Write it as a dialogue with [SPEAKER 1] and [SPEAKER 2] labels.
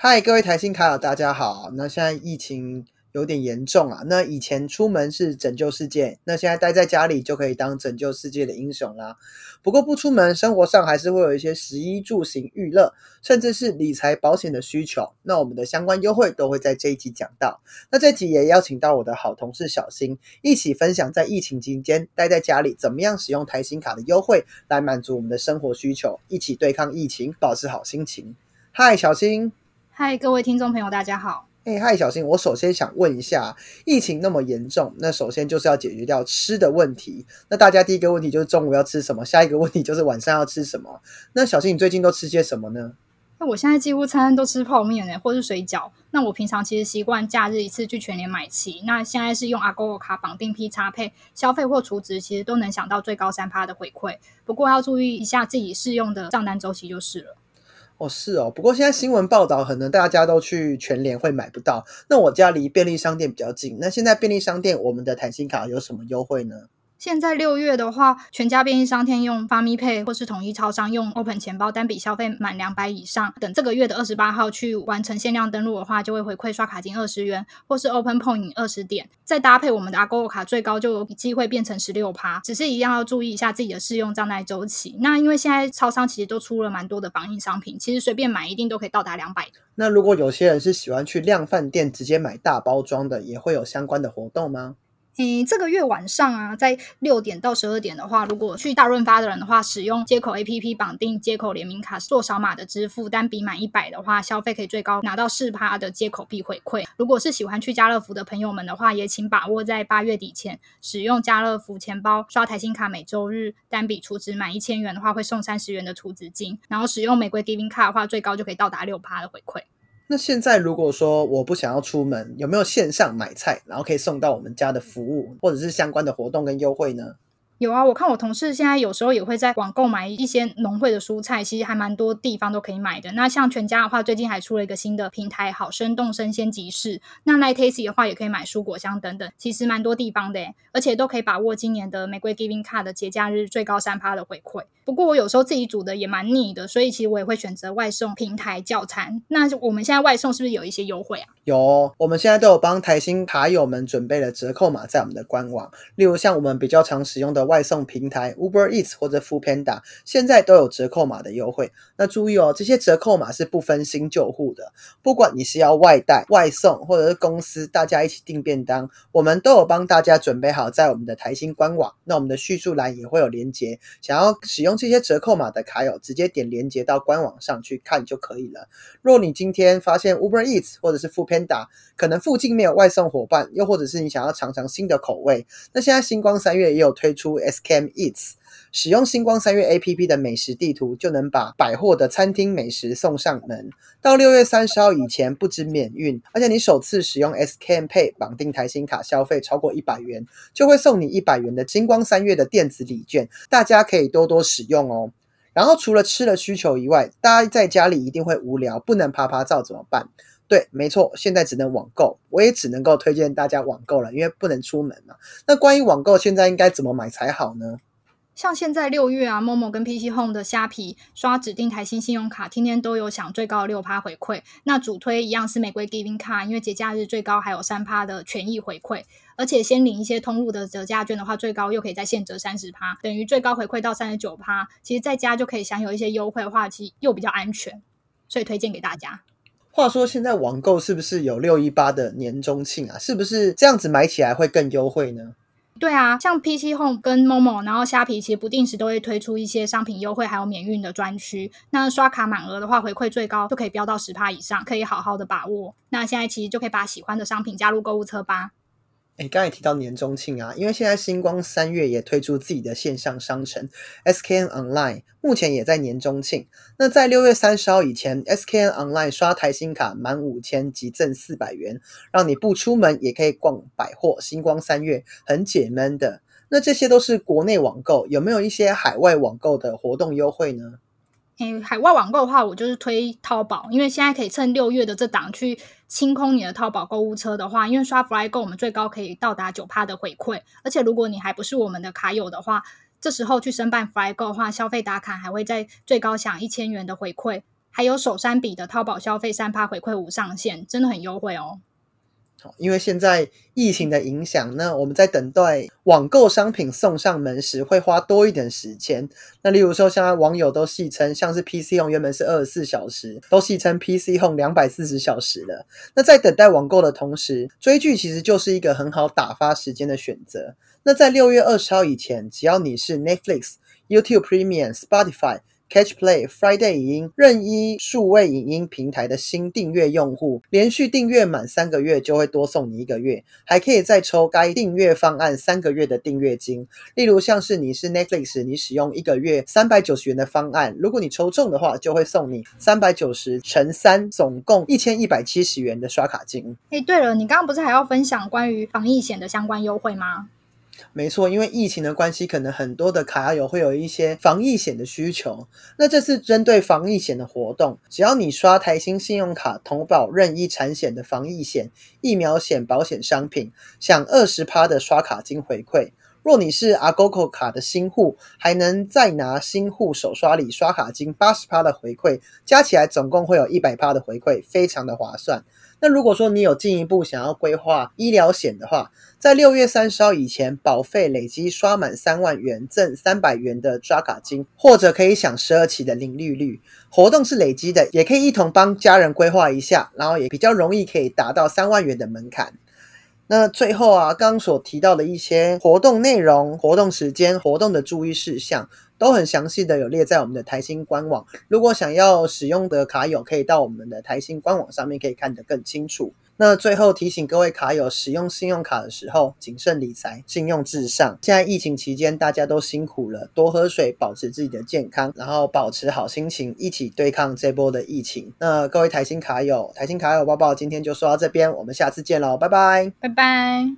[SPEAKER 1] 嗨，各位台新卡友，大家好。那现在疫情有点严重啊。那以前出门是拯救世界，那现在待在家里就可以当拯救世界的英雄啦。不过不出门，生活上还是会有一些食衣住行、娱乐，甚至是理财保险的需求。那我们的相关优惠都会在这一集讲到。那这集也邀请到我的好同事小新，一起分享在疫情期间待在家里怎么样使用台新卡的优惠来满足我们的生活需求，一起对抗疫情，保持好心情。嗨，小新。
[SPEAKER 2] 嗨，各位听众朋友，大家好。
[SPEAKER 1] 哎，嗨，小新，我首先想问一下，疫情那么严重，那首先就是要解决掉吃的问题。那大家第一个问题就是中午要吃什么，下一个问题就是晚上要吃什么。那小新，你最近都吃些什么呢？
[SPEAKER 2] 那我现在几乎餐餐都吃泡面呢，或是水饺。那我平常其实习惯假日一次去全联买齐。那现在是用阿 GO 卡绑定 P 叉配消费或储值，其实都能想到最高三趴的回馈。不过要注意一下自己适用的账单周期就是了。
[SPEAKER 1] 哦，是哦，不过现在新闻报道，可能大家都去全联会买不到。那我家离便利商店比较近，那现在便利商店我们的弹性卡有什么优惠呢？
[SPEAKER 2] 现在六月的话，全家便利商店用发咪配或是统一超商用 Open 钱包，单笔消费满两百以上，等这个月的二十八号去完成限量登录的话，就会回馈刷卡金二十元，或是 Open Point 二十点，再搭配我们的 a go 卡，最高就有机会变成十六趴。只是一样要注意一下自己的试用账单周期。那因为现在超商其实都出了蛮多的防疫商品，其实随便买一定都可以到达两百。
[SPEAKER 1] 那如果有些人是喜欢去量饭店直接买大包装的，也会有相关的活动吗？
[SPEAKER 2] 诶，这个月晚上啊，在六点到十二点的话，如果去大润发的人的话，使用接口 A P P 绑定接口联名卡做扫码的支付，单笔满一百的话，消费可以最高拿到四趴的接口币回馈。如果是喜欢去家乐福的朋友们的话，也请把握在八月底前使用家乐福钱包刷台新卡，每周日单笔储值满一千元的话，会送三十元的储值金。然后使用玫瑰 Giving 卡的话，最高就可以到达六趴的回馈。
[SPEAKER 1] 那现在如果说我不想要出门，有没有线上买菜，然后可以送到我们家的服务，或者是相关的活动跟优惠呢？
[SPEAKER 2] 有啊，我看我同事现在有时候也会在网购买一些农会的蔬菜，其实还蛮多地方都可以买的。那像全家的话，最近还出了一个新的平台，好生动生鲜集市。那 l i t a s t y 的话，也可以买蔬果箱等等，其实蛮多地方的，而且都可以把握今年的玫瑰 Giving Card 的节假日最高三趴的回馈。不过我有时候自己煮的也蛮腻的，所以其实我也会选择外送平台叫餐。那我们现在外送是不是有一些优惠啊？
[SPEAKER 1] 有，我们现在都有帮台新卡友们准备了折扣码在我们的官网，例如像我们比较常使用的外送平台。Uber Eats 或者 Food Panda 现在都有折扣码的优惠。那注意哦，这些折扣码是不分新旧户的。不管你是要外带、外送，或者是公司大家一起订便当，我们都有帮大家准备好在我们的台新官网。那我们的叙述栏也会有连接，想要使用这些折扣码的卡友，直接点连接到官网上去看就可以了。若你今天发现 Uber Eats 或者是 Food Panda 可能附近没有外送伙伴，又或者是你想要尝尝新的口味，那现在星光三月也有推出 SKM Eats。使用星光三月 A P P 的美食地图，就能把百货的餐厅美食送上门。到六月三十号以前，不止免运，而且你首次使用 S K M Pay 绑定台新卡消费超过一百元，就会送你一百元的星光三月的电子礼券。大家可以多多使用哦。然后除了吃的需求以外，大家在家里一定会无聊，不能爬爬照怎么办？对，没错，现在只能网购，我也只能够推荐大家网购了，因为不能出门嘛。那关于网购，现在应该怎么买才好呢？
[SPEAKER 2] 像现在六月啊，某某跟 PC Home 的虾皮刷指定台新信用卡，天天都有享最高六趴回馈。那主推一样是玫瑰 Giving 卡，因为节假日最高还有三趴的权益回馈，而且先领一些通路的折价券的话，最高又可以再现折三十趴，等于最高回馈到三十九趴。其实在家就可以享有一些优惠的话，其实又比较安全，所以推荐给大家。
[SPEAKER 1] 话说现在网购是不是有六一八的年终庆啊？是不是这样子买起来会更优惠呢？
[SPEAKER 2] 对啊，像 PC Home 跟 Momo，然后虾皮其实不定时都会推出一些商品优惠，还有免运的专区。那刷卡满额的话，回馈最高就可以飙到十趴以上，可以好好的把握。那现在其实就可以把喜欢的商品加入购物车吧。
[SPEAKER 1] 哎，刚才提到年终庆啊，因为现在星光三月也推出自己的线上商城 SKN Online，目前也在年终庆。那在六月三十号以前，SKN Online 刷台新卡满五千即赠四百元，让你不出门也可以逛百货。星光三月很解闷的。那这些都是国内网购，有没有一些海外网购的活动优惠呢？
[SPEAKER 2] 诶，海外网购的话，我就是推淘宝，因为现在可以趁六月的这档去清空你的淘宝购物车的话，因为刷 Fly 购，我们最高可以到达九趴的回馈，而且如果你还不是我们的卡友的话，这时候去申办 Fly 购的话，消费打卡还会在最高享一千元的回馈。还有首山比的淘宝消费三趴回馈无上限，真的很优惠哦。
[SPEAKER 1] 因为现在疫情的影响，那我们在等待网购商品送上门时，会花多一点时间。那例如说，现在网友都戏称，像是 PC Home 原本是二十四小时，都戏称 PC Home 两百四十小时了。那在等待网购的同时，追剧其实就是一个很好打发时间的选择。那在六月二十号以前，只要你是 Netflix、YouTube Premium、Spotify。Catch Play、Friday 影音任意数位影音平台的新订阅用户，连续订阅满三个月就会多送你一个月，还可以再抽该订阅方案三个月的订阅金。例如像是你是 Netflix，你使用一个月三百九十元的方案，如果你抽中的话，就会送你三百九十乘三，总共一千一百七十元的刷卡金。
[SPEAKER 2] 哎，对了，你刚刚不是还要分享关于防疫险的相关优惠吗？
[SPEAKER 1] 没错，因为疫情的关系，可能很多的卡友会有一些防疫险的需求。那这次针对防疫险的活动，只要你刷台新信用卡投保任意产险的防疫险、疫苗险保险商品，享二十趴的刷卡金回馈。若你是 Agogo 卡的新户，还能再拿新户首刷礼刷卡金八十趴的回馈，加起来总共会有一百趴的回馈，非常的划算。那如果说你有进一步想要规划医疗险的话，在六月三十号以前，保费累积刷满三万元赠三百元的刷卡金，或者可以享十二期的零利率。活动是累积的，也可以一同帮家人规划一下，然后也比较容易可以达到三万元的门槛。那最后啊，刚所提到的一些活动内容、活动时间、活动的注意事项。都很详细的有列在我们的台新官网，如果想要使用的卡友，可以到我们的台新官网上面可以看得更清楚。那最后提醒各位卡友，使用信用卡的时候谨慎理财，信用至上。现在疫情期间大家都辛苦了，多喝水，保持自己的健康，然后保持好心情，一起对抗这波的疫情。那各位台新卡友，台新卡友抱抱，今天就说到这边，我们下次见喽，拜拜，
[SPEAKER 2] 拜拜。